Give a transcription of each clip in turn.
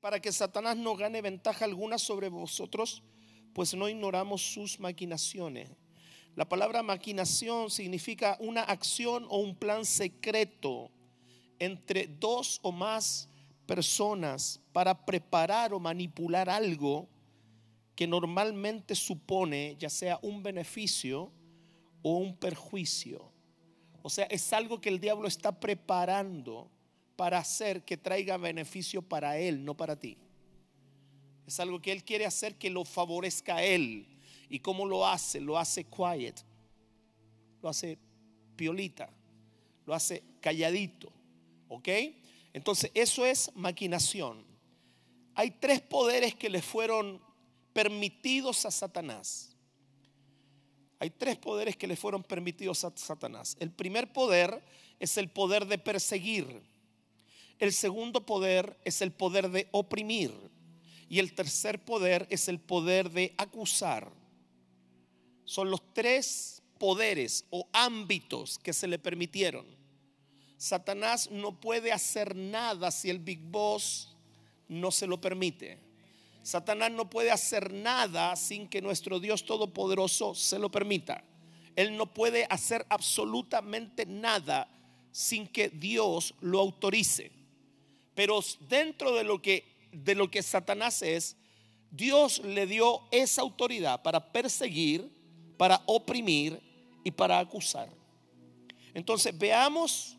para que Satanás no gane ventaja alguna sobre vosotros, pues no ignoramos sus maquinaciones. La palabra maquinación significa una acción o un plan secreto entre dos o más personas para preparar o manipular algo que normalmente supone ya sea un beneficio o un perjuicio. O sea, es algo que el diablo está preparando para hacer que traiga beneficio para él, no para ti. Es algo que él quiere hacer que lo favorezca a él. ¿Y cómo lo hace? Lo hace quiet. Lo hace piolita. Lo hace calladito. ¿Ok? Entonces, eso es maquinación. Hay tres poderes que le fueron permitidos a Satanás. Hay tres poderes que le fueron permitidos a Satanás. El primer poder es el poder de perseguir. El segundo poder es el poder de oprimir. Y el tercer poder es el poder de acusar. Son los tres poderes o ámbitos que se le permitieron. Satanás no puede hacer nada si el Big Boss no se lo permite. Satanás no puede hacer nada sin que nuestro Dios Todopoderoso se lo permita. Él no puede hacer absolutamente nada sin que Dios lo autorice. Pero dentro de lo que, de lo que Satanás es, Dios le dio esa autoridad para perseguir, para oprimir y para acusar. Entonces veamos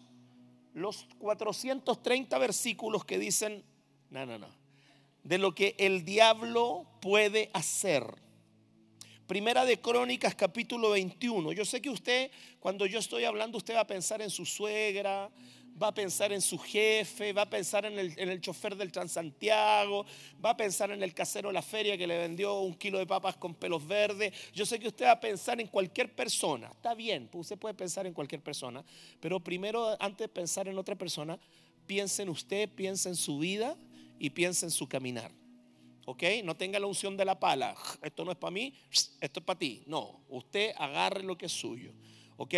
los 430 versículos que dicen, no, no, no, de lo que el diablo puede hacer. Primera de Crónicas capítulo 21. Yo sé que usted, cuando yo estoy hablando, usted va a pensar en su suegra, va a pensar en su jefe, va a pensar en el, chofer del Transantiago, va a pensar en el casero de la feria que le vendió un kilo de papas con pelos verdes. Yo sé que usted va a pensar en cualquier persona. Está bien, pues usted puede pensar en cualquier persona, pero primero, antes de pensar en otra persona, piense en usted, piense en su vida y piense en su caminar. ¿Ok? No tenga la unción de la pala. Esto no es para mí, esto es para ti. No, usted agarre lo que es suyo. ¿Ok?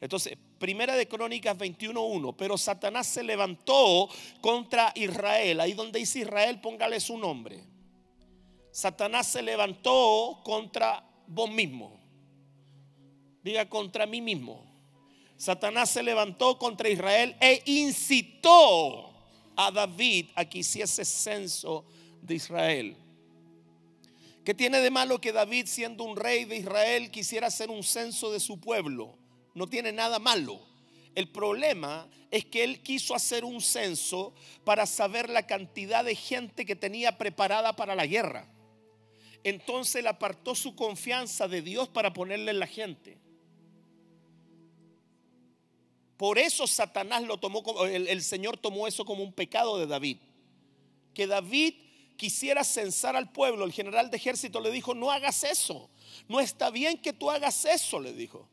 Entonces, primera de Crónicas 21.1, pero Satanás se levantó contra Israel. Ahí donde dice Israel, póngale su nombre. Satanás se levantó contra vos mismo. Diga contra mí mismo. Satanás se levantó contra Israel e incitó a David a que hiciese censo de Israel. ¿Qué tiene de malo que David, siendo un rey de Israel, quisiera hacer un censo de su pueblo? No tiene nada malo. El problema es que él quiso hacer un censo para saber la cantidad de gente que tenía preparada para la guerra. Entonces él apartó su confianza de Dios para ponerle en la gente. Por eso Satanás lo tomó, el, el Señor tomó eso como un pecado de David. Que David quisiera censar al pueblo. El general de ejército le dijo, no hagas eso. No está bien que tú hagas eso, le dijo.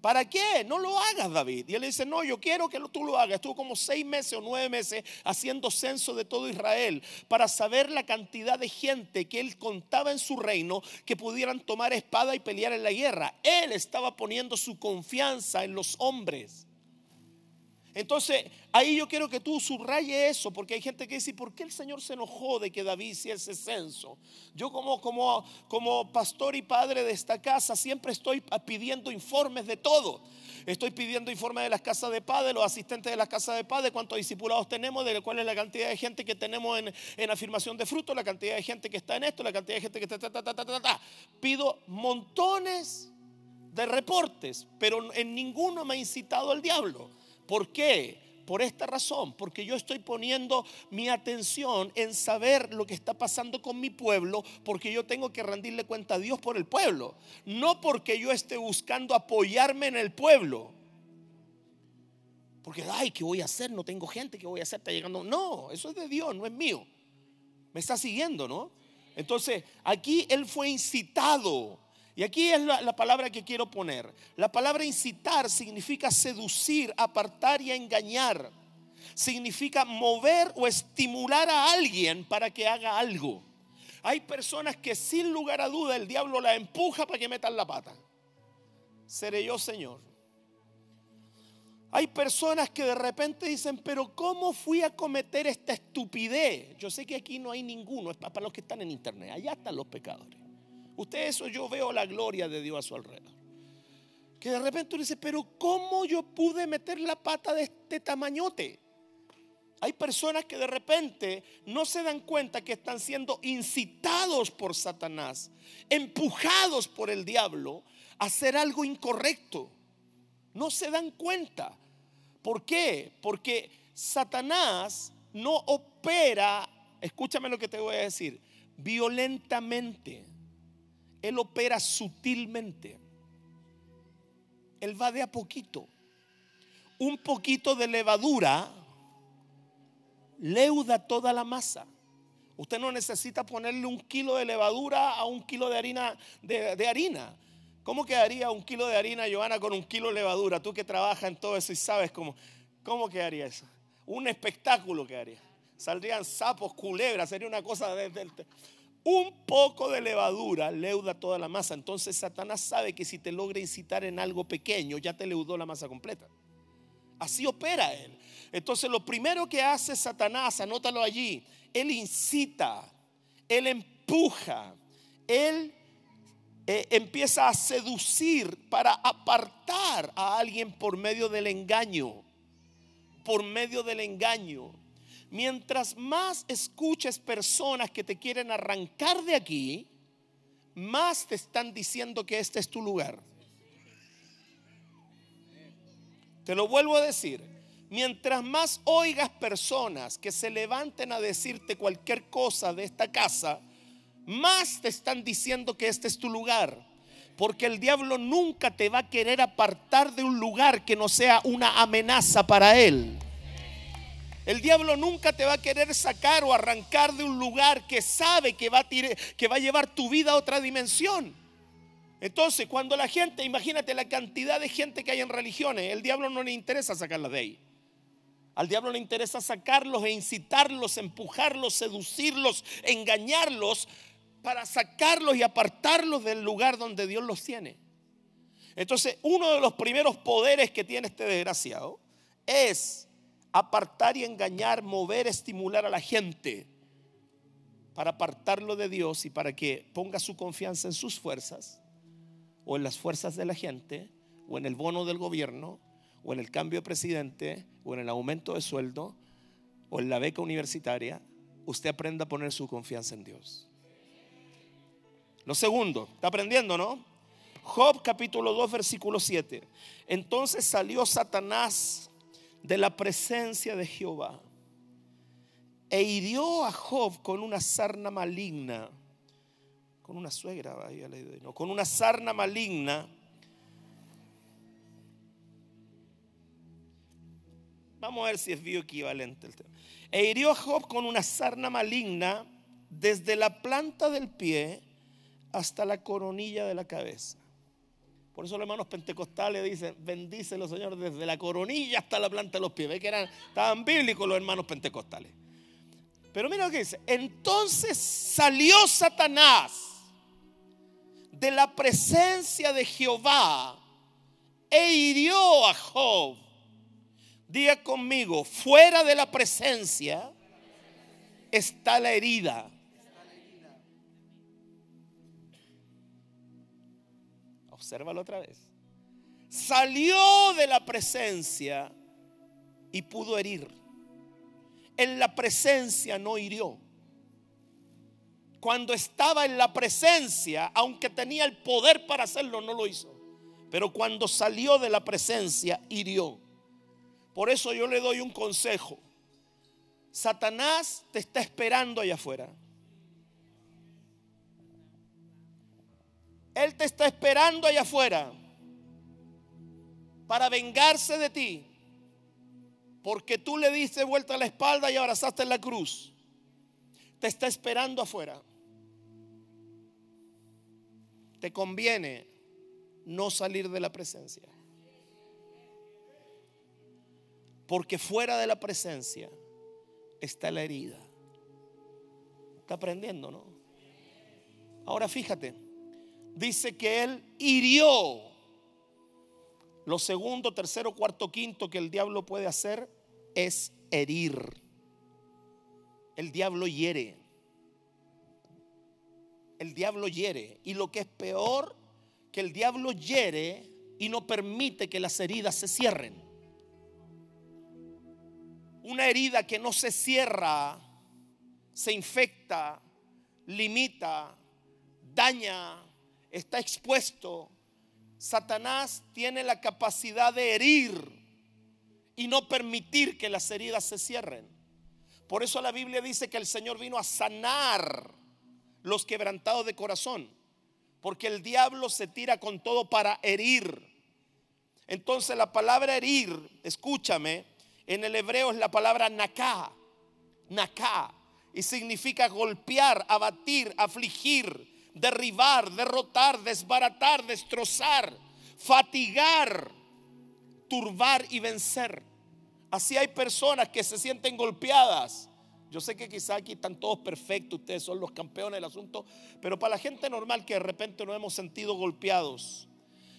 ¿Para qué? No lo hagas, David. Y él dice, no, yo quiero que tú lo hagas. Estuvo como seis meses o nueve meses haciendo censo de todo Israel para saber la cantidad de gente que él contaba en su reino que pudieran tomar espada y pelear en la guerra. Él estaba poniendo su confianza en los hombres. Entonces, ahí yo quiero que tú subraye eso, porque hay gente que dice, ¿por qué el Señor se enojó de que David hiciese censo? Yo como, como, como pastor y padre de esta casa siempre estoy pidiendo informes de todo. Estoy pidiendo informes de las casas de padre, los asistentes de las casas de padre, cuántos discipulados tenemos, de cuál es la cantidad de gente que tenemos en, en afirmación de fruto, la cantidad de gente que está en esto, la cantidad de gente que está... Ta, ta, ta, Pido montones de reportes, pero en ninguno me ha incitado el diablo. ¿Por qué? Por esta razón, porque yo estoy poniendo mi atención en saber lo que está pasando con mi pueblo, porque yo tengo que rendirle cuenta a Dios por el pueblo, no porque yo esté buscando apoyarme en el pueblo. Porque, ay, ¿qué voy a hacer? No tengo gente, ¿qué voy a hacer? Está llegando. No, eso es de Dios, no es mío. Me está siguiendo, ¿no? Entonces, aquí él fue incitado y aquí es la, palabra que quiero poner. La palabra incitar significa seducir, apartar y engañar. Significa mover o estimular a alguien para que haga algo. Hay personas que sin lugar a duda el diablo la empuja para que metan la pata. Seré yo, Señor. Hay personas que de repente dicen, pero ¿cómo fui a cometer esta estupidez? Yo sé que aquí no hay ninguno, es para los que están en internet, allá están los pecadores. Usted eso yo veo la gloria de Dios a su alrededor. Que de repente uno dice, pero ¿cómo yo pude meter la pata de este tamañote? Hay personas que de repente no se dan cuenta que están siendo incitados por Satanás, empujados por el diablo a hacer algo incorrecto. No se dan cuenta. ¿Por qué? Porque Satanás no opera, escúchame lo que te voy a decir, violentamente. Él opera sutilmente. Él va de a poquito. Un poquito de levadura leuda toda la masa. Usted no necesita ponerle un kilo de levadura a un kilo de harina. De, harina. ¿Cómo quedaría un kilo de harina, Joana, con un kilo de levadura? Tú que trabajas en todo eso y sabes cómo, cómo quedaría eso. Un espectáculo quedaría. Saldrían sapos, culebras, sería una cosa desde el... Un poco de levadura leuda toda la masa. Entonces Satanás sabe que si te logra incitar en algo pequeño, ya te leudó la masa completa. Así opera él. Entonces lo primero que hace Satanás, anótalo allí, él incita, él empuja, él eh, empieza a seducir para apartar a alguien por medio del engaño, por medio del engaño. Mientras más escuches personas que te quieren arrancar de aquí, más te están diciendo que este es tu lugar. Te lo vuelvo a decir. Mientras más oigas personas que se levanten a decirte cualquier cosa de esta casa, más te están diciendo que este es tu lugar. Porque el diablo nunca te va a querer apartar de un lugar que no sea una amenaza para él. El diablo nunca te va a querer sacar o arrancar de un lugar que sabe que va a, que va a llevar tu vida a otra dimensión. Entonces, cuando la gente, imagínate la cantidad de gente que hay en religiones, el diablo no le interesa sacarla de ahí. Al diablo le interesa sacarlos e incitarlos, empujarlos, seducirlos, engañarlos para sacarlos y apartarlos del lugar donde Dios los tiene. Entonces, uno de los primeros poderes que tiene este desgraciado es apartar y engañar, mover, estimular a la gente para apartarlo de Dios y para que ponga su confianza en sus fuerzas o en las fuerzas de la gente, o en el bono del gobierno, o en el cambio de presidente, o en el aumento de sueldo, o en la beca universitaria, usted aprenda a poner su confianza en Dios. Lo segundo, está aprendiendo, ¿no? Job capítulo 2, versículo 7. Entonces salió Satanás de la presencia de Jehová e hirió a Job con una sarna maligna con una suegra, no, con una sarna maligna. Vamos a ver si es bioequivalente el tema. E hirió a Job con una sarna maligna desde la planta del pie hasta la coronilla de la cabeza. Por eso los hermanos pentecostales dicen, bendícelo Señor desde la coronilla hasta la planta de los pies. Ve que eran, estaban bíblicos los hermanos pentecostales. Pero mira lo que dice. Entonces salió Satanás de la presencia de Jehová e hirió a Job. Diga conmigo, fuera de la presencia está la herida. Obsérvalo otra vez. Salió de la presencia y pudo herir. En la presencia no hirió cuando estaba en la presencia, aunque tenía el poder para hacerlo, no lo hizo. Pero cuando salió de la presencia, hirió. Por eso yo le doy un consejo. Satanás te está esperando allá afuera. Él te está esperando allá afuera para vengarse de ti. Porque tú le diste vuelta a la espalda y abrazaste la cruz. Te está esperando afuera te conviene no salir de la presencia. Porque fuera de la presencia está la herida. Está aprendiendo, ¿no? Ahora fíjate, dice que él hirió. Lo segundo, tercero, cuarto, quinto que el diablo puede hacer es herir. El diablo hiere. El diablo hiere. Y lo que es peor, que el diablo hiere y no permite que las heridas se cierren. Una herida que no se cierra, se infecta, limita, daña, está expuesto. Satanás tiene la capacidad de herir y no permitir que las heridas se cierren. Por eso la Biblia dice que el Señor vino a sanar los quebrantados de corazón. Porque el diablo se tira con todo para herir. Entonces la palabra herir, escúchame, en el hebreo es la palabra naká. Naká. Y significa golpear, abatir, afligir, derribar, derrotar, desbaratar, destrozar, fatigar, turbar y vencer. Así hay personas que se sienten golpeadas. Yo sé que quizá aquí están todos perfectos, ustedes son los campeones del asunto, pero para la gente normal que de repente no hemos sentido golpeados,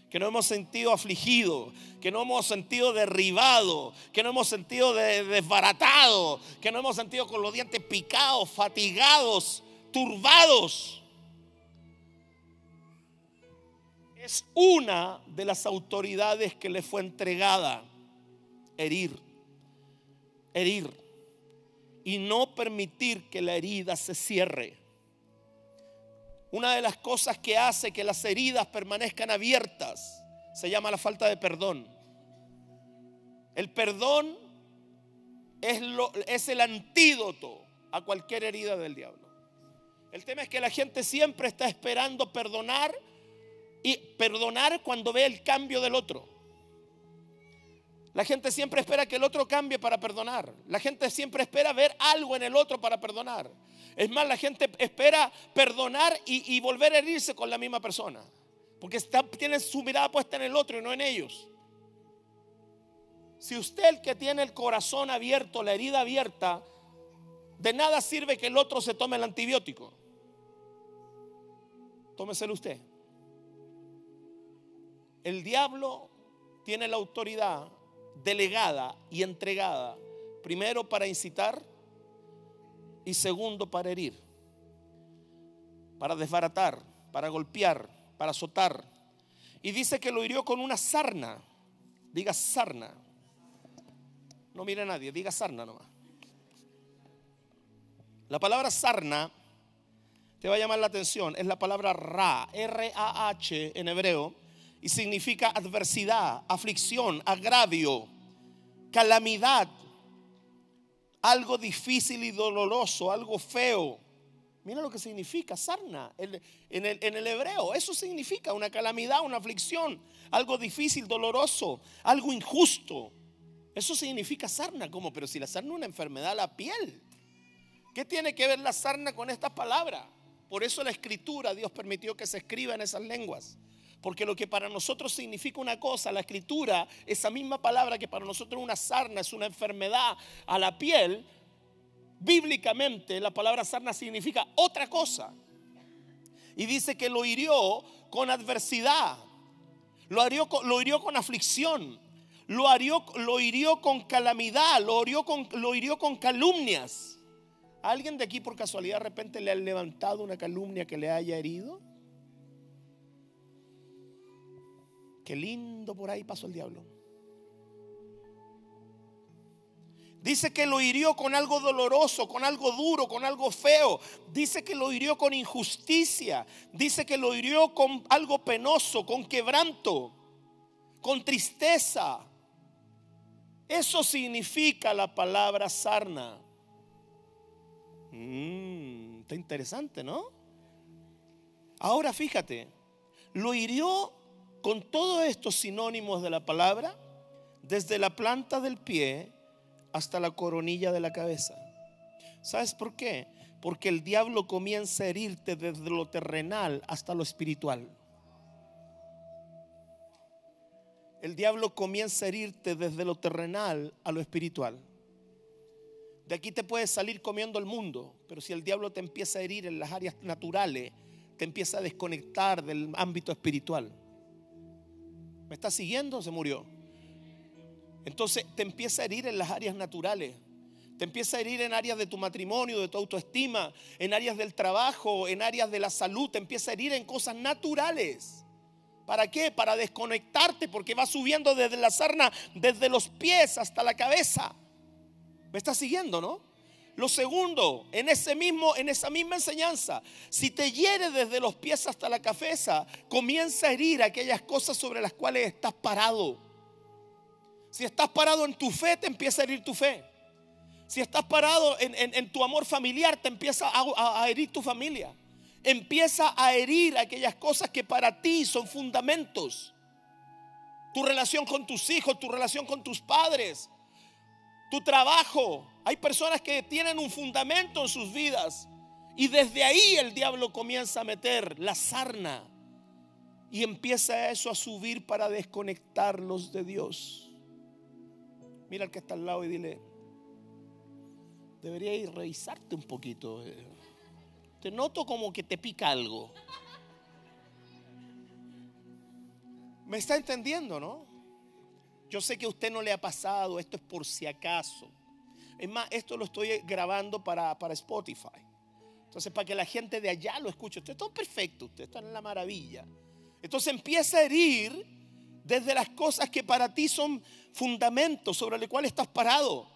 que no hemos sentido afligidos, que no hemos sentido derribado, que no hemos sentido desbaratado, que no hemos sentido con los dientes picados, fatigados, turbados. Es una de las autoridades que le fue entregada herir herir y no permitir que la herida se cierre. Una de las cosas que hace que las heridas permanezcan abiertas se llama la falta de perdón. El perdón es, es el antídoto a cualquier herida del diablo. El tema es que la gente siempre está esperando perdonar y perdonar cuando ve el cambio del otro. La gente siempre espera que el otro cambie para perdonar. La gente siempre espera ver algo en el otro para perdonar. Es más, la gente espera perdonar y, volver a herirse con la misma persona. Porque tiene su mirada puesta en el otro y no en ellos. Si usted el que tiene el corazón abierto, la herida abierta, de nada sirve que el otro se tome el antibiótico. Tómeselo usted. El diablo tiene la autoridad delegada y entregada, primero para incitar y segundo para herir, para desbaratar, para golpear, para azotar. Y dice que lo hirió con una sarna. Diga sarna. No mire a nadie, diga sarna nomás. La palabra sarna te va a llamar la atención. Es la palabra ra, R-A-H en hebreo y significa adversidad, aflicción, agravio, calamidad, algo difícil y doloroso, algo feo. Mira lo que significa sarna en el, hebreo. Eso significa una calamidad, una aflicción, algo difícil, doloroso, algo injusto. Eso significa sarna. ¿Cómo? Pero si la sarna es una enfermedad a la piel. ¿Qué tiene que ver la sarna con estas palabras? Por eso la escritura, Dios permitió que se escriba en esas lenguas. Porque lo que para nosotros significa una cosa, la escritura, esa misma palabra que para nosotros una sarna es una enfermedad a la piel, bíblicamente la palabra sarna significa otra cosa. Y dice que lo hirió con adversidad, lo hirió, lo hirió con aflicción, lo hirió, con calamidad, lo hirió con, lo hirió con calumnias. alguien de aquí por casualidad de repente le ha levantado una calumnia que le haya herido? Qué lindo por ahí pasó el diablo. Dice que lo hirió con algo doloroso, con algo duro, con algo feo. Dice que lo hirió con injusticia. Dice que lo hirió con algo penoso, con quebranto, con tristeza. Eso significa la palabra sarna. Mm, está interesante, ¿no? Ahora fíjate, lo hirió con todos estos sinónimos de la palabra, desde la planta del pie hasta la coronilla de la cabeza. ¿Sabes por qué? Porque el diablo comienza a herirte desde lo terrenal hasta lo espiritual. El diablo comienza a herirte desde lo terrenal a lo espiritual. De aquí te puedes salir comiendo el mundo, pero si el diablo te empieza a herir en las áreas naturales, te empieza a desconectar del ámbito espiritual. ¿Me está siguiendo? Se murió. Entonces te empieza a herir en las áreas naturales. Te empieza a herir en áreas de tu matrimonio, de tu autoestima, en áreas del trabajo, en áreas de la salud. Te empieza a herir en cosas naturales. ¿Para qué? Para desconectarte porque va subiendo desde la sarna, desde los pies hasta la cabeza. ¿Me estás siguiendo, no? Lo segundo, en, ese mismo, en esa misma enseñanza, si te hiere desde los pies hasta la cabeza, comienza a herir aquellas cosas sobre las cuales estás parado. Si estás parado en tu fe, te empieza a herir tu fe. Si estás parado en, tu amor familiar, te empieza a, herir tu familia. Empieza a herir aquellas cosas que para ti son fundamentos. Tu relación con tus hijos, tu relación con tus padres, tu trabajo. Hay personas que tienen un fundamento en sus vidas y desde ahí el diablo comienza a meter la sarna y empieza eso a subir para desconectarlos de Dios. Mira al que está al lado y dile, debería ir revisarte un poquito. Eh. Te noto como que te pica algo. ¿Me está entendiendo, no? Yo sé que a usted no le ha pasado, esto es por si acaso. Es más, esto lo estoy grabando para, para Spotify. Entonces, para que la gente de allá lo escuche. Usted está perfecto, usted está en la maravilla. Entonces empieza a herir desde las cosas que para ti son fundamentos sobre los cuales estás parado.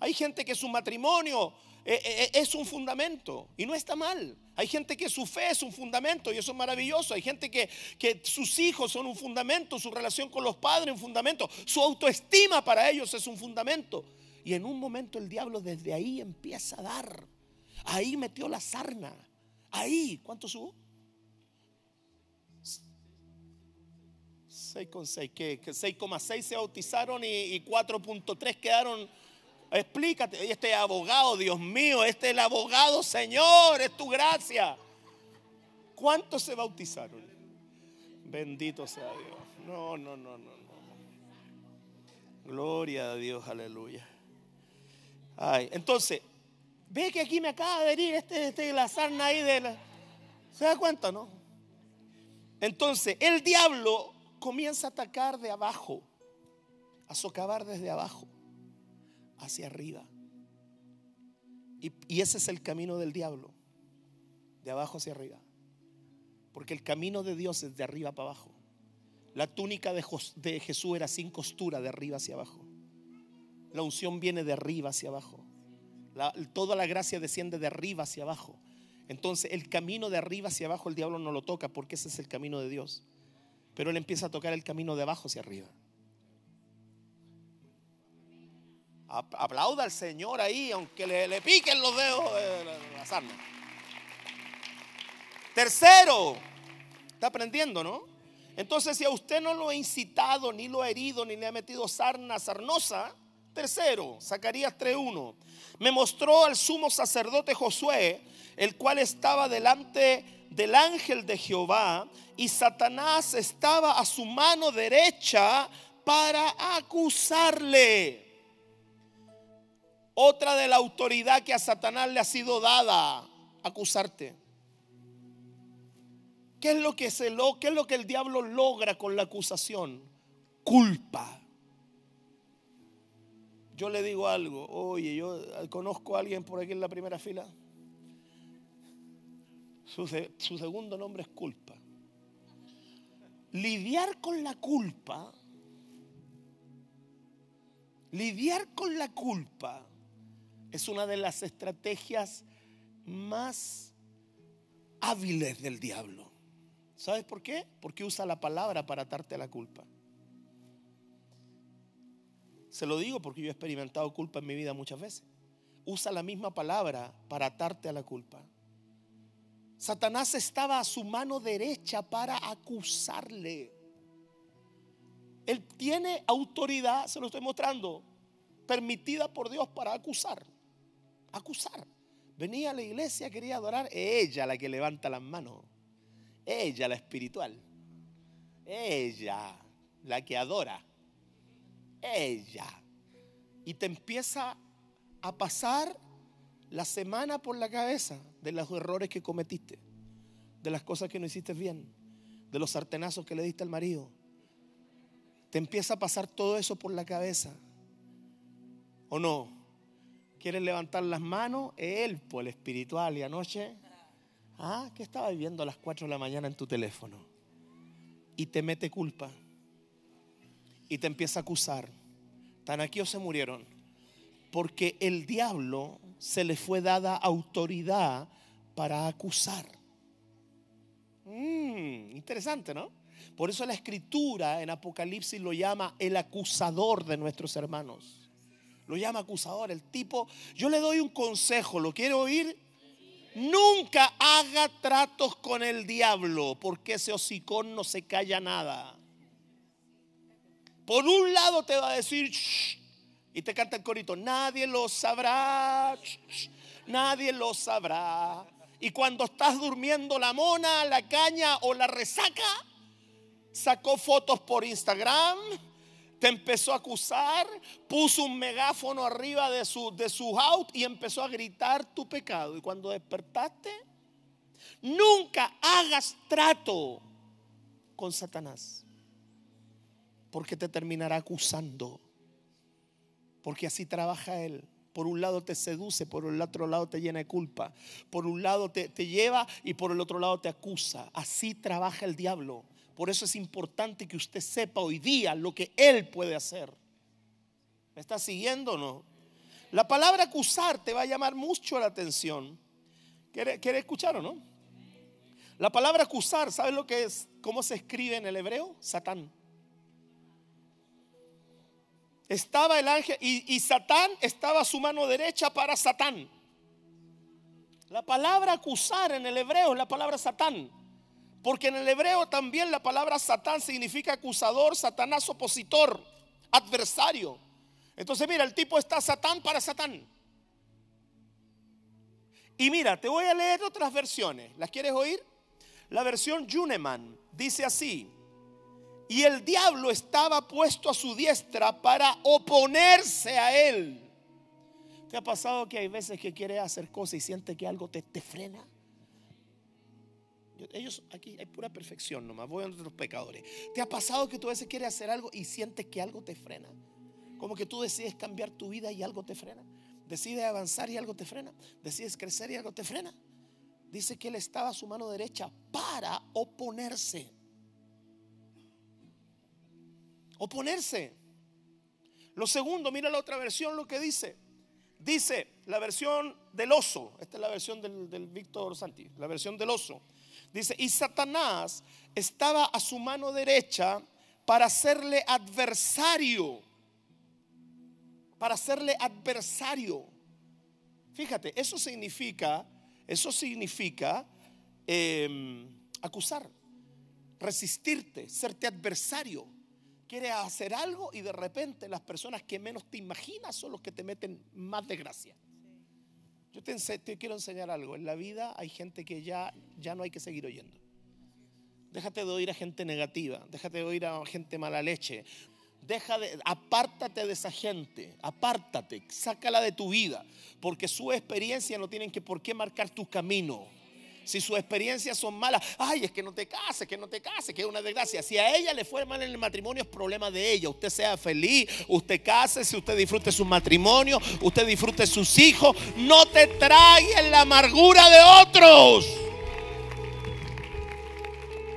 Hay gente que su matrimonio eh, eh, eh, es un fundamento y no está mal. Hay gente que su fe es un fundamento y eso es maravilloso. Hay gente que, que sus hijos son un fundamento, su relación con los padres un fundamento, su autoestima para ellos es un fundamento. Y en un momento el diablo desde ahí empieza a dar. Ahí metió la sarna. Ahí, ¿cuánto subo? 6,6, que 6,6 se bautizaron y, y 4,3 quedaron Explícate, este abogado, Dios mío, este es el abogado, Señor, es tu gracia. ¿Cuántos se bautizaron? Bendito sea Dios. No, no, no, no, no. Gloria a Dios, aleluya. Ay, entonces, ve que aquí me acaba de herir este, este la sarna ahí de la. ¿Se da cuenta, no? Entonces, el diablo comienza a atacar de abajo, a socavar desde abajo hacia arriba. Y, ese es el camino del diablo, de abajo hacia arriba. Porque el camino de Dios es de arriba para abajo. La túnica de Jesús era sin costura, de arriba hacia abajo. La unción viene de arriba hacia abajo. toda la gracia desciende de arriba hacia abajo. Entonces el camino de arriba hacia abajo el diablo no lo toca porque ese es el camino de Dios. Pero él empieza a tocar el camino de abajo hacia arriba. Aplauda al Señor ahí, aunque le, piquen los dedos de. Tercero, está aprendiendo, ¿no? Entonces, si a usted no lo ha incitado, ni lo ha herido, ni le ha metido sarna sarnosa, tercero, Zacarías 3.1, me mostró al sumo sacerdote Josué, el cual estaba delante del ángel de Jehová, y Satanás estaba a su mano derecha para acusarle. Otra de la autoridad que a Satanás le ha sido dada, acusarte. ¿Qué es lo que se lo, qué es lo que el diablo logra con la acusación? Culpa. Yo le digo algo, oye, yo conozco a alguien por aquí en la primera fila. Su, su segundo nombre es culpa. Lidiar con la culpa, lidiar con la culpa es una de las estrategias más hábiles del diablo. ¿Sabes por qué? Porque usa la palabra para atarte a la culpa. Se lo digo porque yo he experimentado culpa en mi vida muchas veces. Usa la misma palabra para atarte a la culpa. Satanás estaba a su mano derecha para acusarle. Él tiene autoridad, se lo estoy mostrando, permitida por Dios para acusar acusar. Venía a la iglesia, quería adorar. Ella la que levanta las manos. Ella la espiritual. Ella la que adora. Ella. Y te empieza a pasar la semana por la cabeza de los errores que cometiste, de las cosas que no hiciste bien, de los sartenazos que le diste al marido, te empieza a pasar todo eso por la cabeza. ¿O no? ¿Quieres levantar las manos? Él, por el espiritual. Y anoche, ah, ¿qué estaba viendo a las 4 de la mañana en tu teléfono? Y te mete culpa. Y te empieza a acusar. ¿Tan aquí o se murieron? Porque el diablo se le fue dada autoridad para acusar. Mm, interesante, ¿no? Por eso la escritura en Apocalipsis lo llama el acusador de nuestros hermanos. Lo llama acusador. El tipo, yo le doy un consejo, ¿lo quiere oír? Nunca haga tratos con el diablo, porque ese hocicón no se calla nada. Por un lado te va a decir, y te canta el corito, nadie lo sabrá, nadie lo sabrá. Y cuando estás durmiendo la mona, la caña o la resaca, sacó fotos por Instagram, te empezó a acusar, puso un megáfono arriba de su, de su house y empezó a gritar tu pecado. Y cuando despertaste, nunca hagas trato con Satanás, porque te terminará acusando, porque así trabaja él. Por un lado te seduce, por el otro lado te llena de culpa. Por un lado te, lleva y por el otro lado te acusa. Así trabaja el diablo. Por eso es importante que usted sepa hoy día lo que Él puede hacer. ¿Me está siguiendo o no? La palabra acusar te va a llamar mucho la atención. ¿Quiere, quiere escuchar o no? La palabra acusar, ¿sabes lo que es? ¿Cómo se escribe en el hebreo? Satán. Estaba el ángel y, Satán estaba a su mano derecha para Satán. La palabra acusar en el hebreo es la palabra Satán. Porque en el hebreo también la palabra Satán significa acusador, Satanás opositor, adversario. Entonces mira, el tipo está Satán para Satán. Y mira, te voy a leer otras versiones. ¿Las quieres oír? La versión Juneman dice así. Y el diablo estaba puesto a su diestra para oponerse a él. ¿Te ha pasado que hay veces que quieres hacer cosas y sientes que algo te, te frena? Ellos aquí hay pura perfección nomás. Voy a los pecadores. ¿Te ha pasado que tú a veces quieres hacer algo y sientes que algo te frena? Como que tú decides cambiar tu vida y algo te frena. Decides avanzar y algo te frena. Decides crecer y algo te frena. Dice que él estaba a su mano derecha para oponerse. Oponerse. Lo segundo, mira la otra versión lo que dice. Dice la versión del oso. Esta es la versión del, del Víctor Santi. La versión del oso. Dice, y Satanás estaba a su mano derecha para hacerle adversario. Para hacerle adversario. Fíjate, eso significa, eso significa em, acusar, resistirte, serte adversario. Quieres hacer algo y de repente las personas que menos te imaginas son los que te meten más desgracia. Yo te, quiero enseñar algo. En la vida hay gente que ya, ya no hay que seguir oyendo. Déjate de oír a gente negativa, déjate de oír a gente mala leche. Deja de, apártate de esa gente, apártate, sácala de tu vida, porque su experiencia no tienen que por qué marcar tu camino si sus experiencias son malas, ay, es que no te cases, que no te cases, que es una desgracia. Si a ella le fue mal en el matrimonio, es problema de ella. Usted sea feliz, usted case, si usted disfrute su matrimonio, usted disfrute sus hijos. No te traigan la amargura de otros.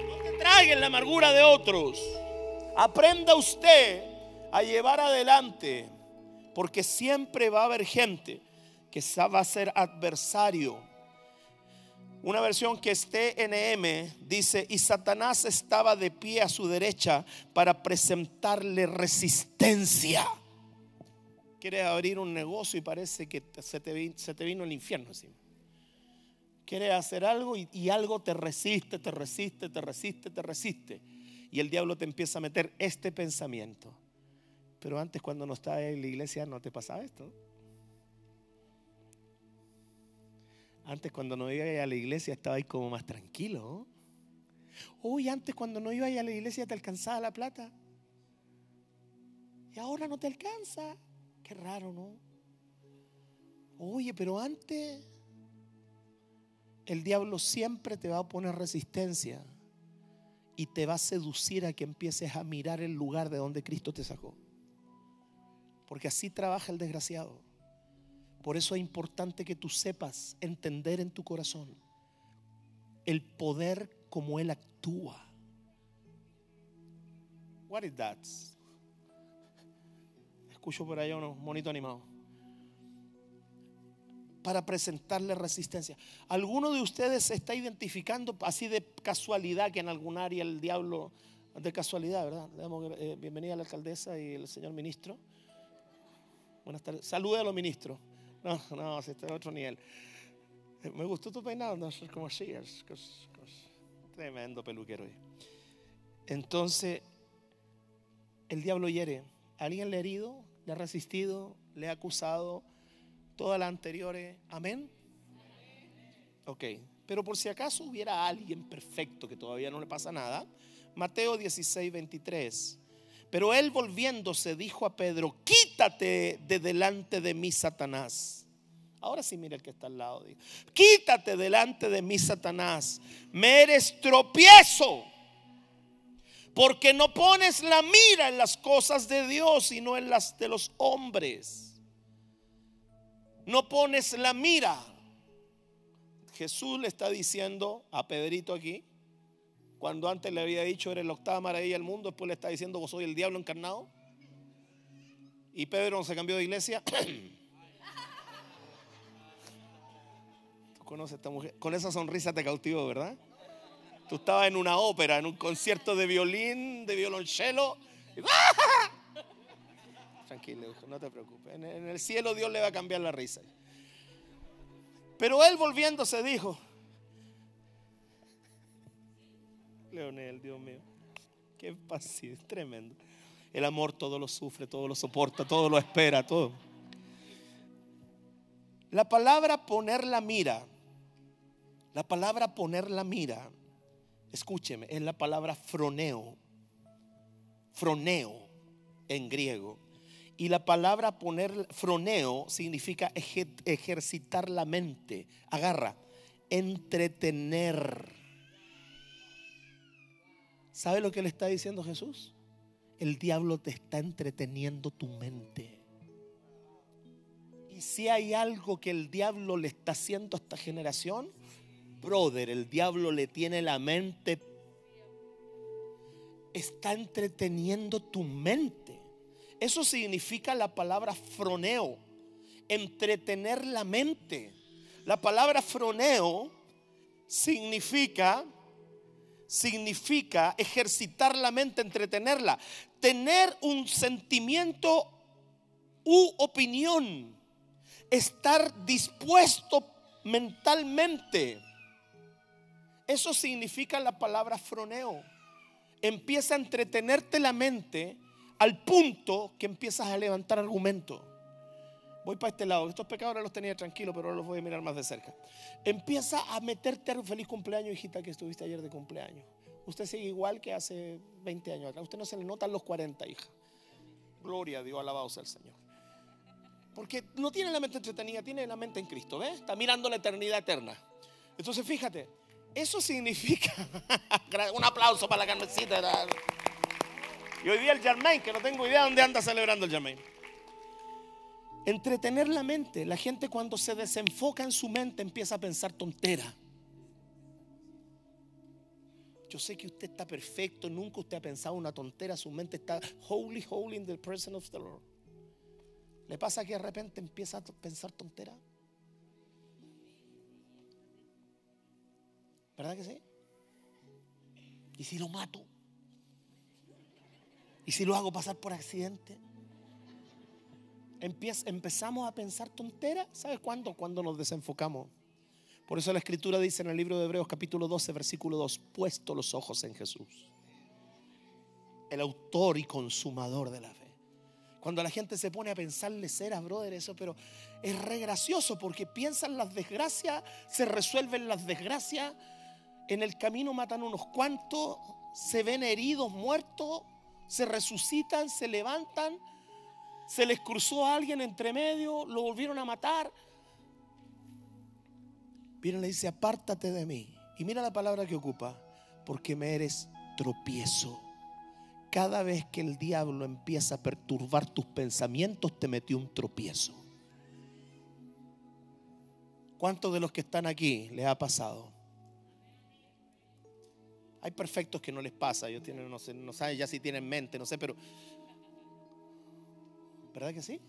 No te traigan la amargura de otros. Aprenda usted a llevar adelante, porque siempre va a haber gente que va a ser adversario una versión que esté NM dice, y Satanás estaba de pie a su derecha para presentarle resistencia. Quieres abrir un negocio y parece que se te, se te vino el infierno encima. Quieres hacer algo y, y algo te resiste, te resiste, te resiste, te resiste. Y el diablo te empieza a meter este pensamiento. Pero antes cuando no estaba en la iglesia no te pasaba esto. Antes cuando no iba a la iglesia estaba ahí como más tranquilo. Uy, antes cuando no iba a la iglesia te alcanzaba la plata. Y ahora no te alcanza. Qué raro, ¿no? Oye, pero antes el diablo siempre te va a poner resistencia. y te va a seducir a que empieces a mirar el lugar de donde Cristo te sacó. Porque así trabaja el desgraciado. Por eso es importante que tú sepas entender en tu corazón el poder como Él actúa. What is that? Escucho por allá unos monitos animados. Para presentarle resistencia. ¿Alguno de ustedes se está identificando así de casualidad que en algún área el diablo, de casualidad, ¿verdad? Le damos eh, bienvenida a la alcaldesa y el señor ministro. Buenas tardes. Salude a los ministros. No, no, si este es otro nivel. Eh, Me gustó tu peinado, no sé como Shears. Tremendo peluquero. Entonces, el diablo hiere. ¿Alguien le ha herido? ¿Le ha resistido? ¿Le ha acusado? Todas las anteriores. Amén. Ok. Pero por si acaso hubiera alguien perfecto que todavía no le pasa nada. Mateo 16, 23. Pero él volviéndose dijo a Pedro, quítate de delante de mí, Satanás. Ahora sí, mira el que está al lado. Quítate delante de mí, Satanás. Me eres tropiezo. Porque no pones la mira en las cosas de Dios, sino en las de los hombres. No pones la mira. Jesús le está diciendo a Pedrito aquí, cuando antes le había dicho, eres la octava maravilla del mundo, después le está diciendo, vos soy el diablo encarnado. Y Pedro se cambió de iglesia. Tú conoces a esta mujer. Con esa sonrisa te cautivo, ¿verdad? Tú estabas en una ópera, en un concierto de violín, de violonchelo. Tranquilo, no te preocupes. En el cielo Dios le va a cambiar la risa. Pero él volviéndose dijo, Leonel, Dios mío, qué paciencia, tremendo. El amor todo lo sufre, todo lo soporta, todo lo espera, todo. La palabra poner la mira, la palabra poner la mira, escúcheme, es la palabra froneo, froneo en griego. Y la palabra poner froneo significa ejercitar la mente. Agarra, entretener. ¿Sabe lo que le está diciendo Jesús? El diablo te está entreteniendo tu mente. Y si hay algo que el diablo le está haciendo a esta generación, brother, el diablo le tiene la mente. Está entreteniendo tu mente. Eso significa la palabra froneo, entretener la mente. La palabra froneo significa significa ejercitar la mente, entretenerla, tener un sentimiento u opinión, estar dispuesto mentalmente. Eso significa la palabra froneo. Empieza a entretenerte la mente al punto que empiezas a levantar argumentos. Voy para este lado. Estos pecados los tenía tranquilos, pero ahora los voy a mirar más de cerca. Empieza a meterte a un feliz cumpleaños, hijita, que estuviste ayer de cumpleaños. Usted sigue igual que hace 20 años atrás. Usted no se le notan los 40, hija. Gloria a Dios, alabado sea el Señor. Porque no tiene la mente entretenida, tiene la mente en Cristo, ¿ves? Está mirando la eternidad eterna. Entonces, fíjate, eso significa. un aplauso para la carmecita. Y hoy día el Germain, que no tengo idea dónde anda celebrando el Germain. Entretener la mente. La gente cuando se desenfoca en su mente empieza a pensar tontera. Yo sé que usted está perfecto, nunca usted ha pensado una tontera, su mente está holy, holy in the presence of the Lord. ¿Le pasa que de repente empieza a pensar tontera? ¿Verdad que sí? ¿Y si lo mato? ¿Y si lo hago pasar por accidente? Empezamos a pensar tonteras. ¿Sabes cuándo? Cuando nos desenfocamos. Por eso la escritura dice en el libro de Hebreos capítulo 12, versículo 2, puesto los ojos en Jesús. El autor y consumador de la fe. Cuando la gente se pone a pensarle ceras, brother, eso, pero es re gracioso porque piensan las desgracias, se resuelven las desgracias, en el camino matan unos cuantos, se ven heridos, muertos, se resucitan, se levantan se les cruzó a alguien entre medio, lo volvieron a matar. Viene y le dice, apártate de mí. Y mira la palabra que ocupa, porque me eres tropiezo. Cada vez que el diablo empieza a perturbar tus pensamientos, te metió un tropiezo. ¿Cuántos de los que están aquí les ha pasado? Hay perfectos que no les pasa, ellos tienen, no, sé, no saben ya si tienen mente, no sé, pero ¿verdad que sí?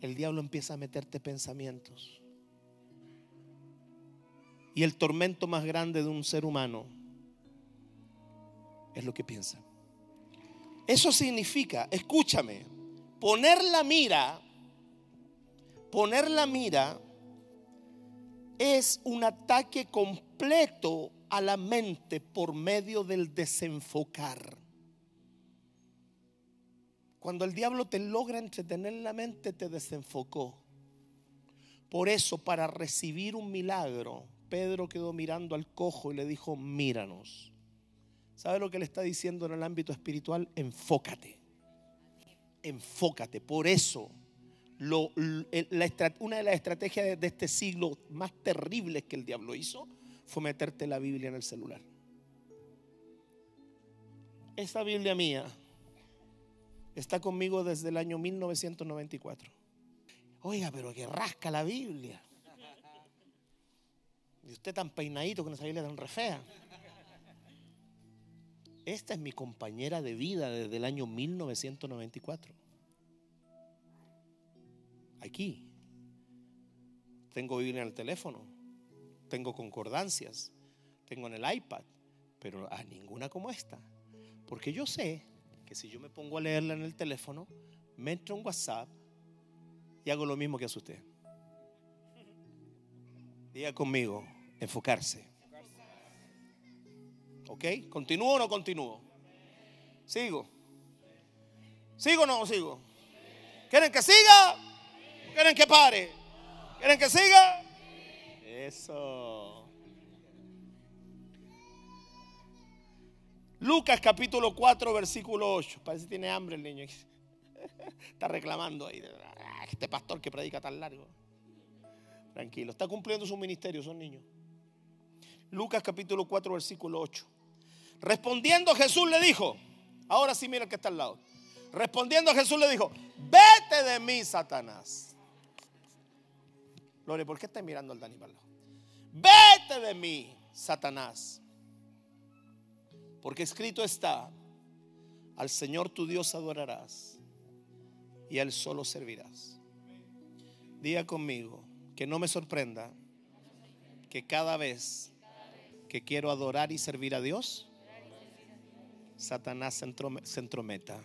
El diablo empieza a meterte pensamientos. Y el tormento más grande de un ser humano es lo que piensa. Eso significa, escúchame, poner la mira, poner la mira es un ataque completo a la mente por medio del desenfocar. Cuando el diablo te logra entretener la mente, te desenfocó. Por eso, para recibir un milagro, Pedro quedó mirando al cojo y le dijo, míranos. ¿Sabe lo que le está diciendo en el ámbito espiritual? Enfócate. Enfócate. Por eso, una de las estrategias de este siglo más terribles que el diablo hizo fue meterte la Biblia en el celular. Esta Biblia mía está conmigo desde el año 1994. Oiga, pero que rasca la Biblia. Y usted tan peinadito con esa Biblia tan re fea. Esta es mi compañera de vida desde el año 1994. Aquí. Tengo Biblia en el teléfono. Tengo concordancias. Tengo en el iPad. Pero a ninguna como esta. Porque yo sé si yo me pongo a leerla en el teléfono, me entro en WhatsApp y hago lo mismo que hace usted. Diga conmigo, enfocarse. ¿Ok? ¿Continúo o no continúo? Sigo. ¿Sigo o no sigo? ¿Quieren que siga? ¿Quieren que pare? ¿Quieren que siga? Eso. Lucas capítulo 4, versículo 8. Parece que tiene hambre el niño. Está reclamando ahí. Ah, este pastor que predica tan largo. Tranquilo, está cumpliendo su ministerio, son niños. Lucas capítulo 4, versículo 8. Respondiendo Jesús le dijo, ahora sí mira el que está al lado. Respondiendo Jesús le dijo, vete de mí, Satanás. Lore, ¿por qué estás mirando al Dani para Vete de mí, Satanás. Porque escrito está, al Señor tu Dios adorarás y Él solo servirás. Diga conmigo, que no me sorprenda que cada vez que quiero adorar y servir a Dios, Satanás se entrometa.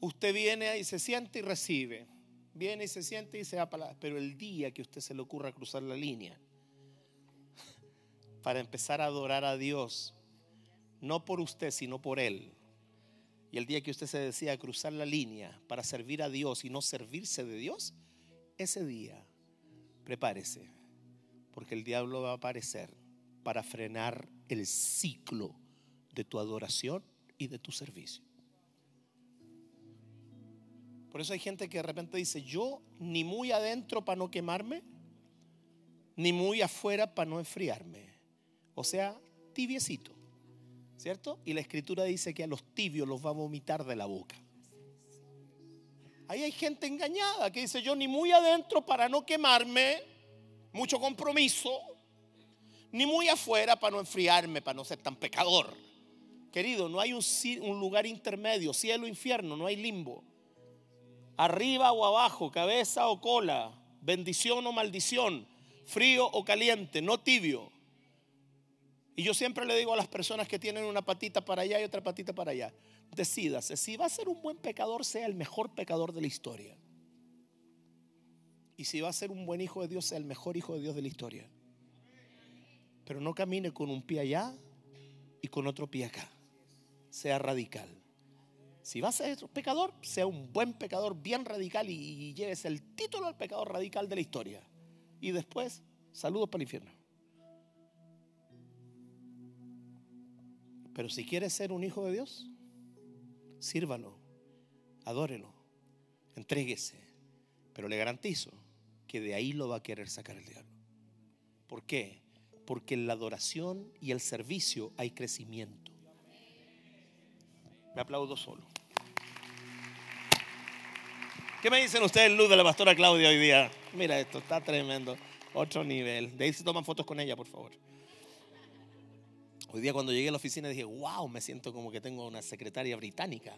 Usted viene y se siente y recibe. Viene y se siente y se va para Pero el día que usted se le ocurra cruzar la línea para empezar a adorar a Dios, no por usted, sino por Él, y el día que usted se decía cruzar la línea para servir a Dios y no servirse de Dios, ese día prepárese, porque el diablo va a aparecer para frenar el ciclo de tu adoración y de tu servicio. Por eso hay gente que de repente dice, yo ni muy adentro para no quemarme, ni muy afuera para no enfriarme. O sea, tibiecito. ¿Cierto? Y la escritura dice que a los tibios los va a vomitar de la boca. Ahí hay gente engañada que dice yo ni muy adentro para no quemarme, mucho compromiso, ni muy afuera para no enfriarme, para no ser tan pecador. Querido, no hay un, lugar intermedio, cielo, infierno, no hay limbo. Arriba o abajo, cabeza o cola, bendición o maldición, frío o caliente, no tibio. Y yo siempre le digo a las personas que tienen una patita para allá y otra patita para allá, decídase, si va a ser un buen pecador, sea el mejor pecador de la historia. Y si va a ser un buen hijo de Dios, sea el mejor hijo de Dios de la historia. Pero no camine con un pie allá y con otro pie acá. Sea radical. Si va a ser pecador, sea un buen pecador bien radical y, y lleves el título al pecador radical de la historia. Y después, saludos para el infierno. Pero si quiere ser un hijo de Dios, sírvalo, adórelo, entréguese. Pero le garantizo que de ahí lo va a querer sacar el diablo. ¿Por qué? Porque en la adoración y el servicio hay crecimiento. Me aplaudo solo. ¿Qué me dicen ustedes, luz de la pastora Claudia hoy día? Mira esto, está tremendo. Otro nivel. De ahí se toman fotos con ella, por favor. Hoy día cuando llegué a la oficina dije, wow, me siento como que tengo una secretaria británica.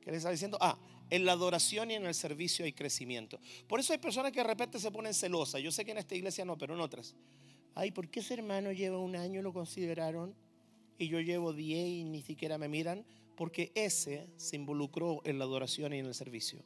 ¿Qué le está diciendo? Ah, en la adoración y en el servicio hay crecimiento. Por eso hay personas que de repente se ponen celosas. Yo sé que en esta iglesia no, pero en otras. Ay, ¿por qué ese hermano lleva un año lo consideraron? Y yo llevo diez y ni siquiera me miran. Porque ese se involucró en la adoración y en el servicio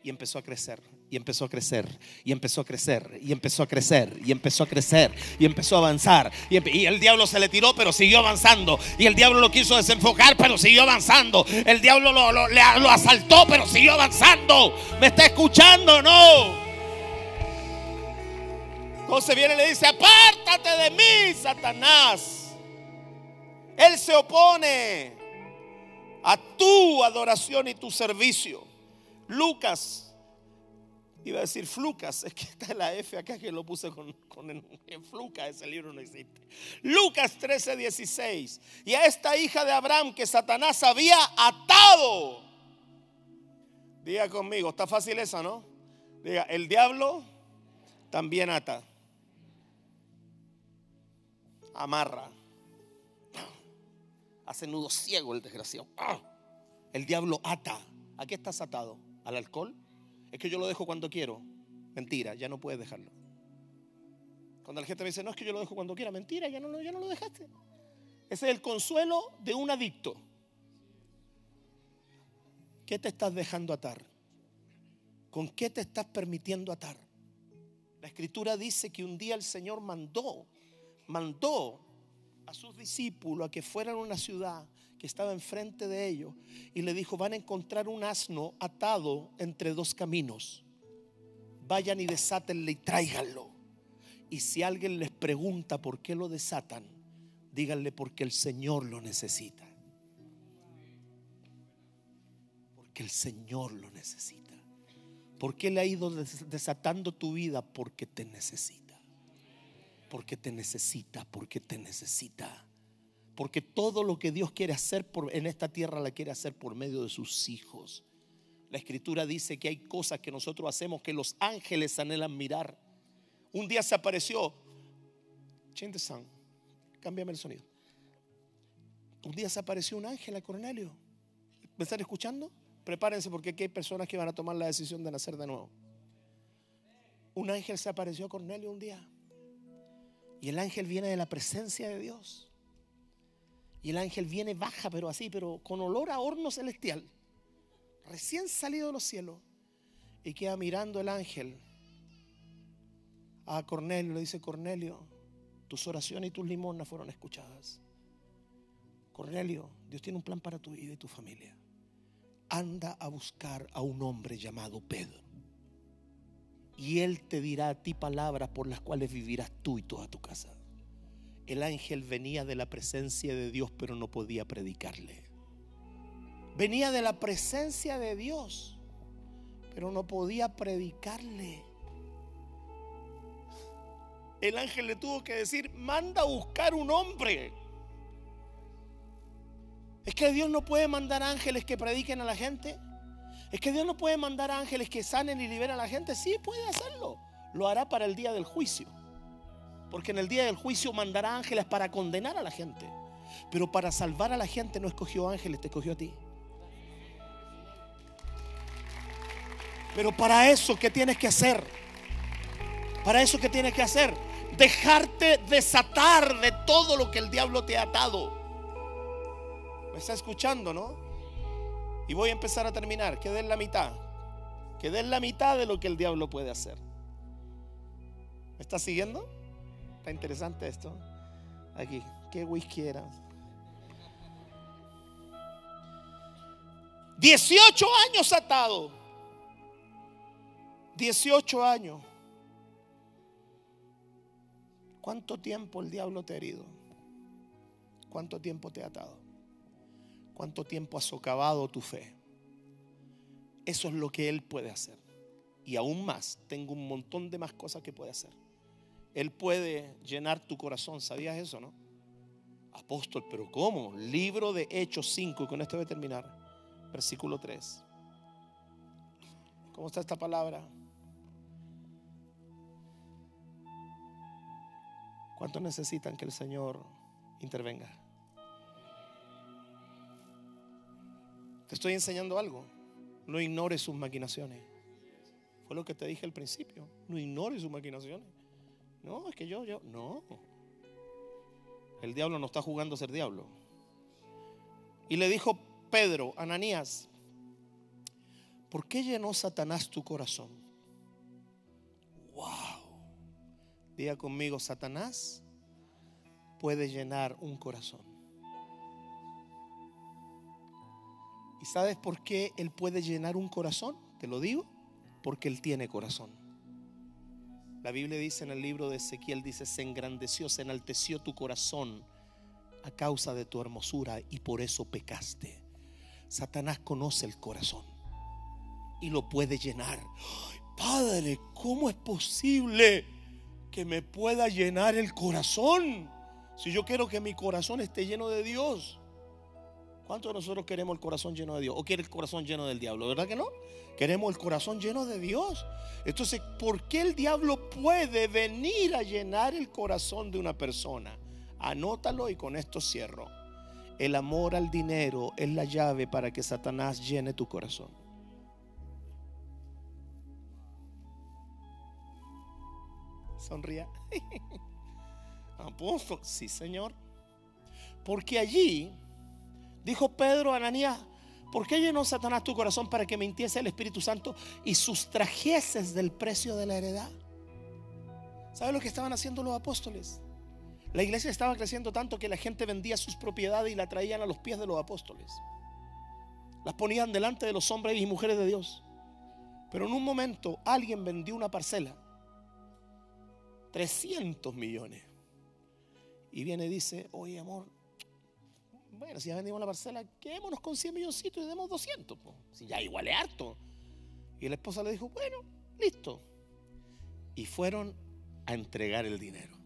y empezó a crecer, y empezó a crecer, y empezó a crecer, y empezó a crecer, y empezó a crecer, y empezó a avanzar. Y, el diablo se le tiró, pero siguió avanzando. Y el diablo lo quiso desenfocar, pero siguió avanzando. El diablo lo, lo, asaltó, pero siguió avanzando. ¿Me está escuchando no? Entonces viene y le dice, apártate de mí, Satanás. Él se opone a tu adoración y tu servicio. Lucas, iba a decir Flucas, es que está la F acá que lo puse con, con en Fluca, ese libro no existe. Lucas 13, 16. Y a esta hija de Abraham que Satanás había atado. Diga conmigo, está fácil esa, ¿no? Diga, el diablo también ata. Amarra. Hace nudo ciego el desgraciado. El diablo ata. ¿A qué estás atado? al alcohol, es que yo lo dejo cuando quiero. Mentira, ya no puedes dejarlo. Cuando la gente me dice, no es que yo lo dejo cuando quiera, mentira, ya no, ya no lo dejaste. Ese es el consuelo de un adicto. ¿Qué te estás dejando atar? ¿Con qué te estás permitiendo atar? La escritura dice que un día el Señor mandó, mandó a sus discípulos a que fueran a una ciudad que estaba enfrente de ellos y le dijo, van a encontrar un asno atado entre dos caminos. Vayan y desátenle y tráiganlo. Y si alguien les pregunta por qué lo desatan, díganle porque el Señor lo necesita. Porque el Señor lo necesita. ¿Por qué le ha ido desatando tu vida? Porque te necesita. Porque te necesita, porque te necesita. Porque todo lo que Dios quiere hacer por, en esta tierra la quiere hacer por medio de sus hijos. La escritura dice que hay cosas que nosotros hacemos que los ángeles anhelan mirar. Un día se apareció, change the sound, cámbiame el sonido. Un día se apareció un ángel a Cornelio. ¿Me están escuchando? Prepárense porque aquí hay personas que van a tomar la decisión de nacer de nuevo. Un ángel se apareció a Cornelio un día. Y el ángel viene de la presencia de Dios. Y el ángel viene baja, pero así, pero con olor a horno celestial. Recién salido de los cielos. Y queda mirando el ángel a Cornelio. Le dice, Cornelio, tus oraciones y tus limonas fueron escuchadas. Cornelio, Dios tiene un plan para tu vida y tu familia. Anda a buscar a un hombre llamado Pedro. Y él te dirá a ti palabras por las cuales vivirás tú y toda tu casa el ángel venía de la presencia de Dios, pero no podía predicarle. Venía de la presencia de Dios, pero no podía predicarle. El ángel le tuvo que decir, manda a buscar un hombre. Es que Dios no puede mandar ángeles que prediquen a la gente. Es que Dios no puede mandar ángeles que sanen y liberen a la gente. Sí, puede hacerlo. Lo hará para el día del juicio. Porque en el día del juicio mandará ángeles para condenar a la gente. Pero para salvar a la gente no escogió ángeles, te escogió a ti. Pero para eso, ¿qué tienes que hacer? Para eso, ¿qué tienes que hacer? Dejarte desatar de todo lo que el diablo te ha atado. ¿Me está escuchando, no? Y voy a empezar a terminar. Quedé en la mitad. Quedé en la mitad de lo que el diablo puede hacer. ¿Me está siguiendo? Está interesante esto. Aquí, ¿qué whisky era? 18 años atado. 18 años. ¿Cuánto tiempo el diablo te ha herido? ¿Cuánto tiempo te ha atado? ¿Cuánto tiempo ha socavado tu fe? Eso es lo que Él puede hacer. y aún más, tengo un montón de más cosas que puede hacer. Él puede llenar tu corazón, ¿sabías eso, no? Apóstol, pero ¿cómo? Libro de Hechos 5, y con esto voy a terminar. Versículo 3. ¿Cómo está esta palabra? ¿Cuántos necesitan que el Señor intervenga? Te estoy enseñando algo. No ignores sus maquinaciones. Fue lo que te dije al principio. No ignores sus maquinaciones. No, es que yo, yo, no. El diablo no está jugando a ser diablo. Y le dijo Pedro, Ananías, ¿por qué llenó Satanás tu corazón? Wow. Diga conmigo, Satanás puede llenar un corazón. ¿Y sabes por qué él puede llenar un corazón? Te lo digo, porque él tiene corazón. La Biblia dice en el libro de Ezequiel, dice, se engrandeció, se enalteció tu corazón a causa de tu hermosura y por eso pecaste. Satanás conoce el corazón y lo puede llenar. Padre, ¿cómo es posible que me pueda llenar el corazón? Si yo quiero que mi corazón esté lleno de Dios. ¿Cuántos de nosotros queremos el corazón lleno de Dios? ¿O quiere el corazón lleno del diablo? ¿Verdad que no? Queremos el corazón lleno de Dios. Entonces, ¿por qué el diablo puede venir a llenar el corazón de una persona? Anótalo y con esto cierro. El amor al dinero es la llave para que Satanás llene tu corazón. Sonría. Apóstol, sí, Señor. Porque allí dijo Pedro a Ananías, ¿Por qué llenó Satanás tu corazón para que mintiese el Espíritu Santo y sustrajeses del precio de la heredad? ¿Sabes lo que estaban haciendo los apóstoles? La iglesia estaba creciendo tanto que la gente vendía sus propiedades y la traían a los pies de los apóstoles. Las ponían delante de los hombres y mujeres de Dios. Pero en un momento alguien vendió una parcela. 300 millones. Y viene y dice, oye amor, bueno, si ya vendimos la parcela, quedémonos con 100 milloncitos y demos 200. Si ya igual es harto. Y la esposa le dijo, bueno, listo. Y fueron a entregar el dinero.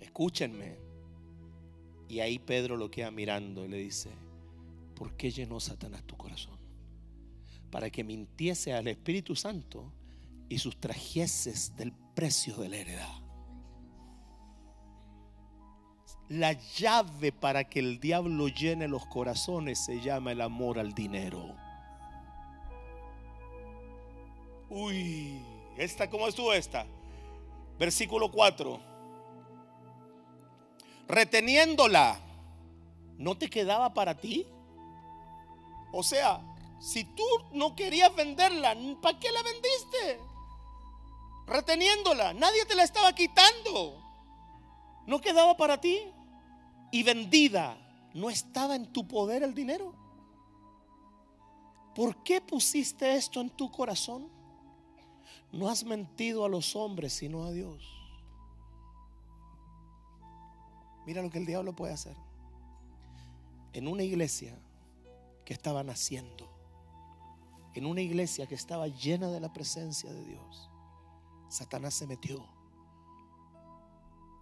Escúchenme. Y ahí Pedro lo queda mirando y le dice, ¿por qué llenó Satanás tu corazón? Para que mintiese al Espíritu Santo y sustrajeses del precio de la heredad. La llave para que el diablo llene los corazones se llama el amor al dinero. Uy, esta, ¿cómo estuvo esta? Versículo 4. Reteniéndola, ¿no te quedaba para ti? O sea, si tú no querías venderla, ¿para qué la vendiste? Reteniéndola, nadie te la estaba quitando. ¿No quedaba para ti? Y vendida, ¿no estaba en tu poder el dinero? ¿Por qué pusiste esto en tu corazón? No has mentido a los hombres, sino a Dios. Mira lo que el diablo puede hacer. En una iglesia que estaba naciendo, en una iglesia que estaba llena de la presencia de Dios, Satanás se metió.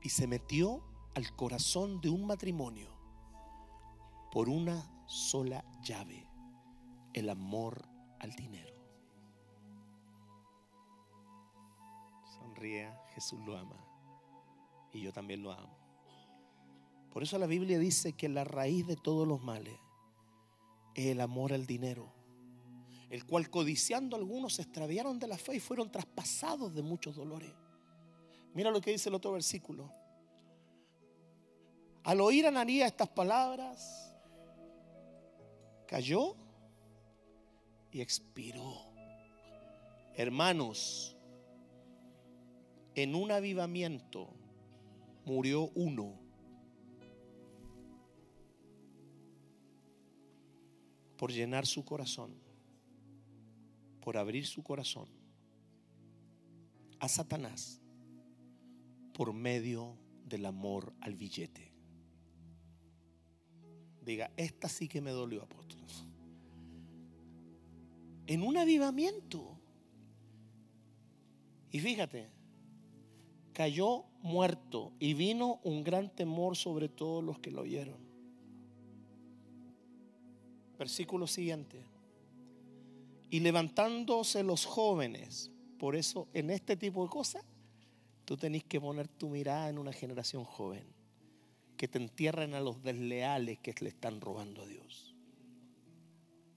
Y se metió al corazón de un matrimonio por una sola llave, el amor al dinero. Sonríe, Jesús lo ama y yo también lo amo. Por eso la Biblia dice que la raíz de todos los males es el amor al dinero, el cual codiciando algunos se extraviaron de la fe y fueron traspasados de muchos dolores. Mira lo que dice el otro versículo. Al oír Ananías estas palabras, cayó y expiró. Hermanos, en un avivamiento murió uno. Por llenar su corazón, por abrir su corazón a Satanás por medio del amor al billete. Diga, esta sí que me dolió, apóstoles. En un avivamiento, Y fíjate, cayó muerto y vino un gran temor sobre todos los que lo oyeron. Versículo siguiente. Y levantándose los jóvenes, por eso en este tipo de cosas, tú tenés que poner tu mirada en una generación joven, que te entierren a los desleales que le están robando a Dios.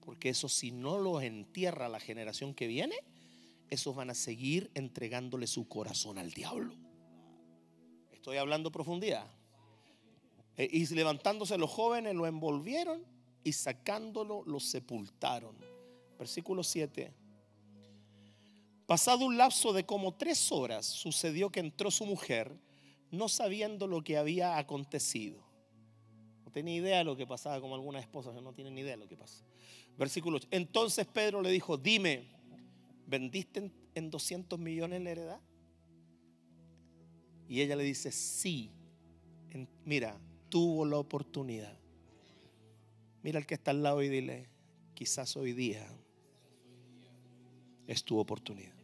Porque eso si no los entierra la generación que viene, esos van a seguir entregándole su corazón al diablo. Estoy hablando profundidad. Eh, y levantándose los jóvenes lo envolvieron y sacándolo lo sepultaron. Versículo 7. Pasado un lapso de como tres horas, sucedió que entró su mujer, no sabiendo lo que había acontecido. No tenía idea de lo que pasaba, como algunas esposas no tienen ni idea de lo que pasa. Versículo 8. Entonces Pedro le dijo, dime, ¿vendiste en 200 millones la heredad? Y ella le dice, sí. mira, tuvo la oportunidad. Mira al que está al lado y dile, quizás hoy día es tu oportunidad.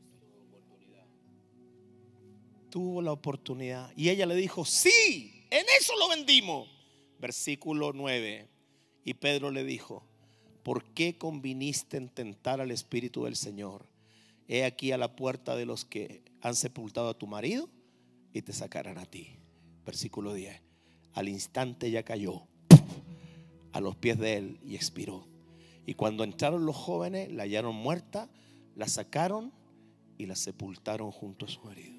Tuvo la oportunidad. Y ella le dijo, sí, en eso lo vendimos. Versículo 9. Y Pedro le dijo, ¿por qué conviniste en tentar al Espíritu del Señor? He aquí a la puerta de los que han sepultado a tu marido y te sacarán a ti. Versículo 10. Al instante ya cayó a los pies de él y expiró. Y cuando entraron los jóvenes, la hallaron muerta, la sacaron y la sepultaron junto a su marido.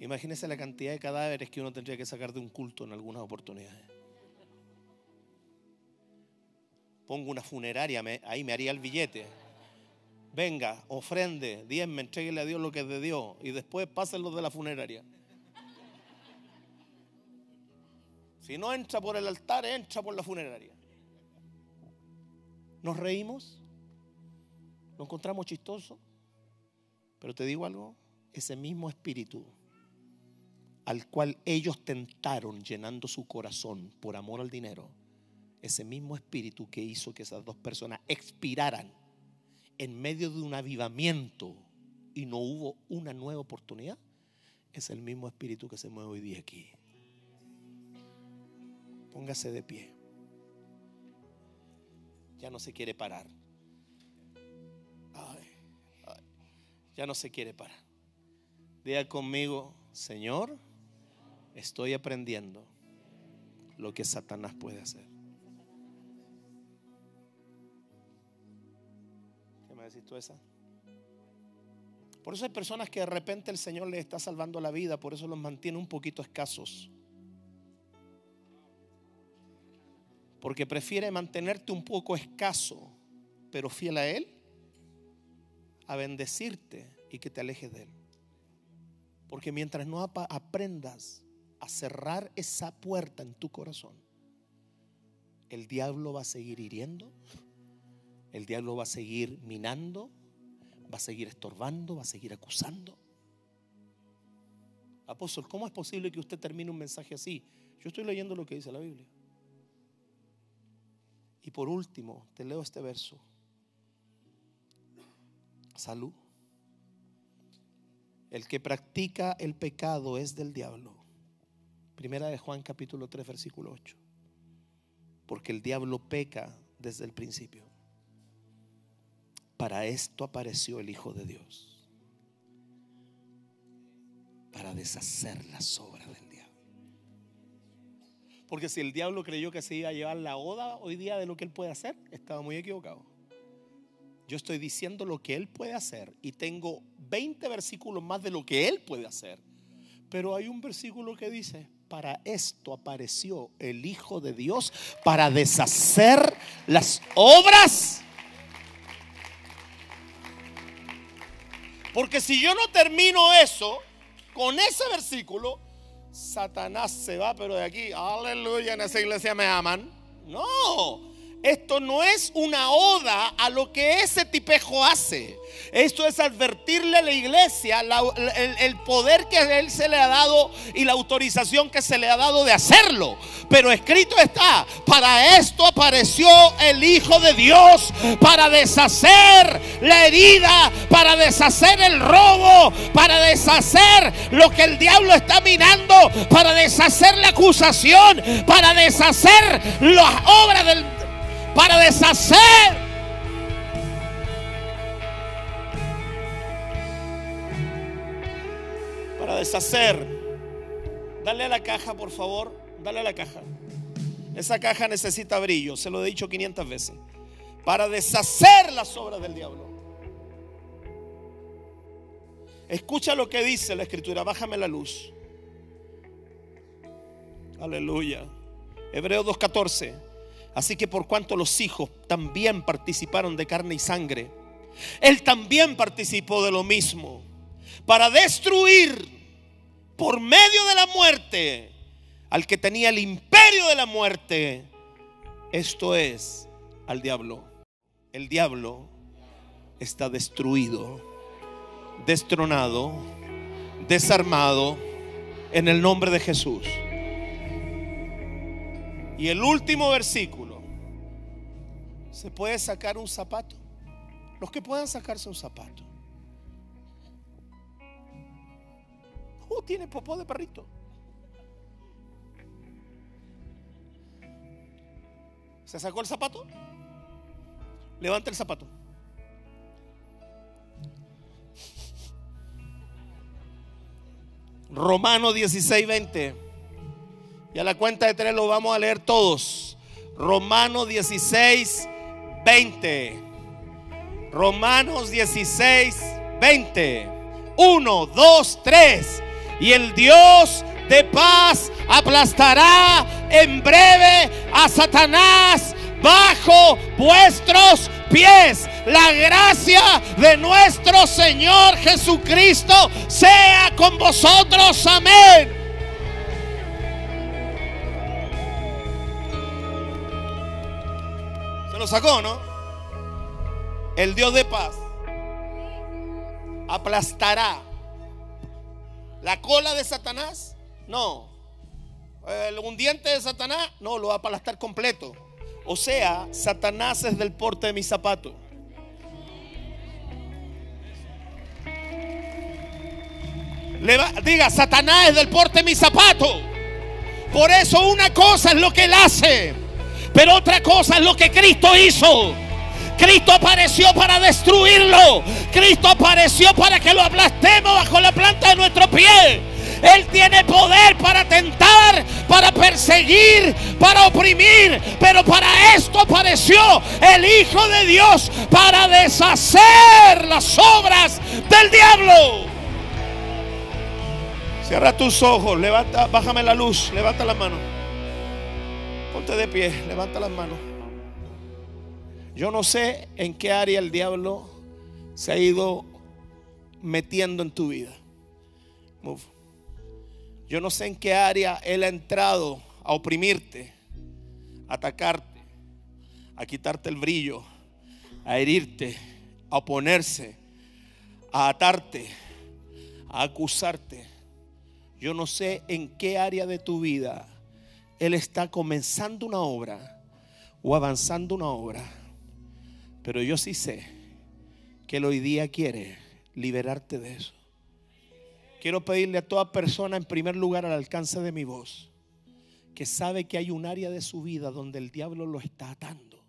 Imagínese la cantidad de cadáveres que uno tendría que sacar de un culto en algunas oportunidades. Pongo una funeraria, ahí me haría el billete venga, ofrende, diezme, entreguele a Dios lo que es de Dios y después pásenlo de la funeraria. Si no entra por el altar, entra por la funeraria. Nos reímos, nos encontramos chistosos, pero te digo algo, ese mismo espíritu al cual ellos tentaron llenando su corazón por amor al dinero, ese mismo espíritu que hizo que esas dos personas expiraran en medio de un avivamiento y no hubo una nueva oportunidad, es el mismo espíritu que se mueve hoy día aquí. Póngase de pie. Ya no se quiere parar. ya no se quiere parar. Diga conmigo, Señor, estoy aprendiendo lo que Satanás puede hacer. esa? Por eso hay personas que de repente el Señor les está salvando la vida, por eso los mantiene un poquito escasos. Porque prefiere mantenerte un poco escaso, pero fiel a Él, a bendecirte y que te alejes de Él. Porque mientras no aprendas a cerrar esa puerta en tu corazón, el diablo va a seguir hiriendo, el diablo va a seguir minando, va a seguir estorbando, va a seguir acusando. Apóstol, ¿cómo es posible que usted termine un mensaje así? Yo estoy leyendo lo que dice la Biblia. Y por último, te leo este verso. Salud. El que practica el pecado es del diablo. Primera de Juan capítulo 3 versículo 8. Porque el diablo peca desde el principio. Para esto apareció el Hijo de Dios. Para deshacer las obras del diablo. Porque si el diablo creyó que se iba a llevar la oda hoy día de lo que él puede hacer, estaba muy equivocado. Yo estoy diciendo lo que él puede hacer y tengo 20 versículos más de lo que él puede hacer. Pero hay un versículo que dice, para esto apareció el Hijo de Dios, para deshacer las obras Porque si yo no termino eso, con ese versículo, Satanás se va, pero de aquí, aleluya, en esa iglesia me aman. No, esto no es una oda a lo que ese tipejo hace. Esto es advertirle a la iglesia el, poder que a él se le ha dado y la autorización que se le ha dado de hacerlo. Pero escrito está, para esto apareció el Hijo de Dios, para deshacer la herida, para deshacer el robo, para deshacer lo que el diablo está minando, para deshacer la acusación, para deshacer las obras del... para deshacer para deshacer. Dale a la caja, por favor. Dale a la caja. Esa caja necesita brillo, se lo he dicho 500 veces. Para deshacer las obras del diablo. Escucha lo que dice la escritura, bájame la luz. Aleluya. Hebreo 2.14. Así que por cuanto los hijos también participaron de carne y sangre, él también participó de lo mismo, para destruir por medio de la muerte al que tenía el imperio de la muerte, esto es al diablo. El diablo está destruido, destronado, desarmado en el nombre de Jesús. Y el último versículo, ¿se puede sacar un zapato? Los que puedan sacarse un zapato. Uh, tiene popó de perrito. ¿Se sacó el zapato? Levanta el zapato. Romano 16, 20. Y a la cuenta de tres lo vamos a leer todos. Romanos 16, 20. Romanos 16, 20. 1, 2, 3. Y el Dios de paz aplastará en breve a Satanás bajo vuestros pies. La gracia de nuestro Señor Jesucristo sea con vosotros. Amén. Lo sacó, ¿no? El Dios de paz aplastará la cola de Satanás. No. un diente de Satanás, no, lo va a aplastar completo. O sea, Satanás es del porte de mi zapato. diga, Satanás es del porte de mi zapato. Por eso una cosa es lo que él hace, pero otra cosa es lo que Cristo hizo. Cristo apareció para destruirlo. Cristo apareció para que lo aplastemos bajo la planta de nuestro pie. Él tiene poder para tentar, para perseguir, para oprimir. Pero para esto apareció el Hijo de Dios, para deshacer las obras del diablo. Cierra tus ojos, levanta, bájame la luz, levanta las manos. Ponte de pie, levanta las manos. Yo no sé en qué área el diablo se ha ido metiendo en tu vida. Move. Yo no sé en qué área Él ha entrado a oprimirte, a atacarte, a quitarte el brillo, a herirte, a oponerse, a atarte, a acusarte. Yo no sé en qué área de tu vida Él está comenzando una obra o avanzando una obra. Pero yo sí sé que Él hoy día quiere liberarte de eso. Quiero pedirle a toda persona en primer lugar al alcance de mi voz que sabe que hay un área de su vida donde el diablo lo está atando.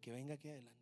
Que venga aquí adelante.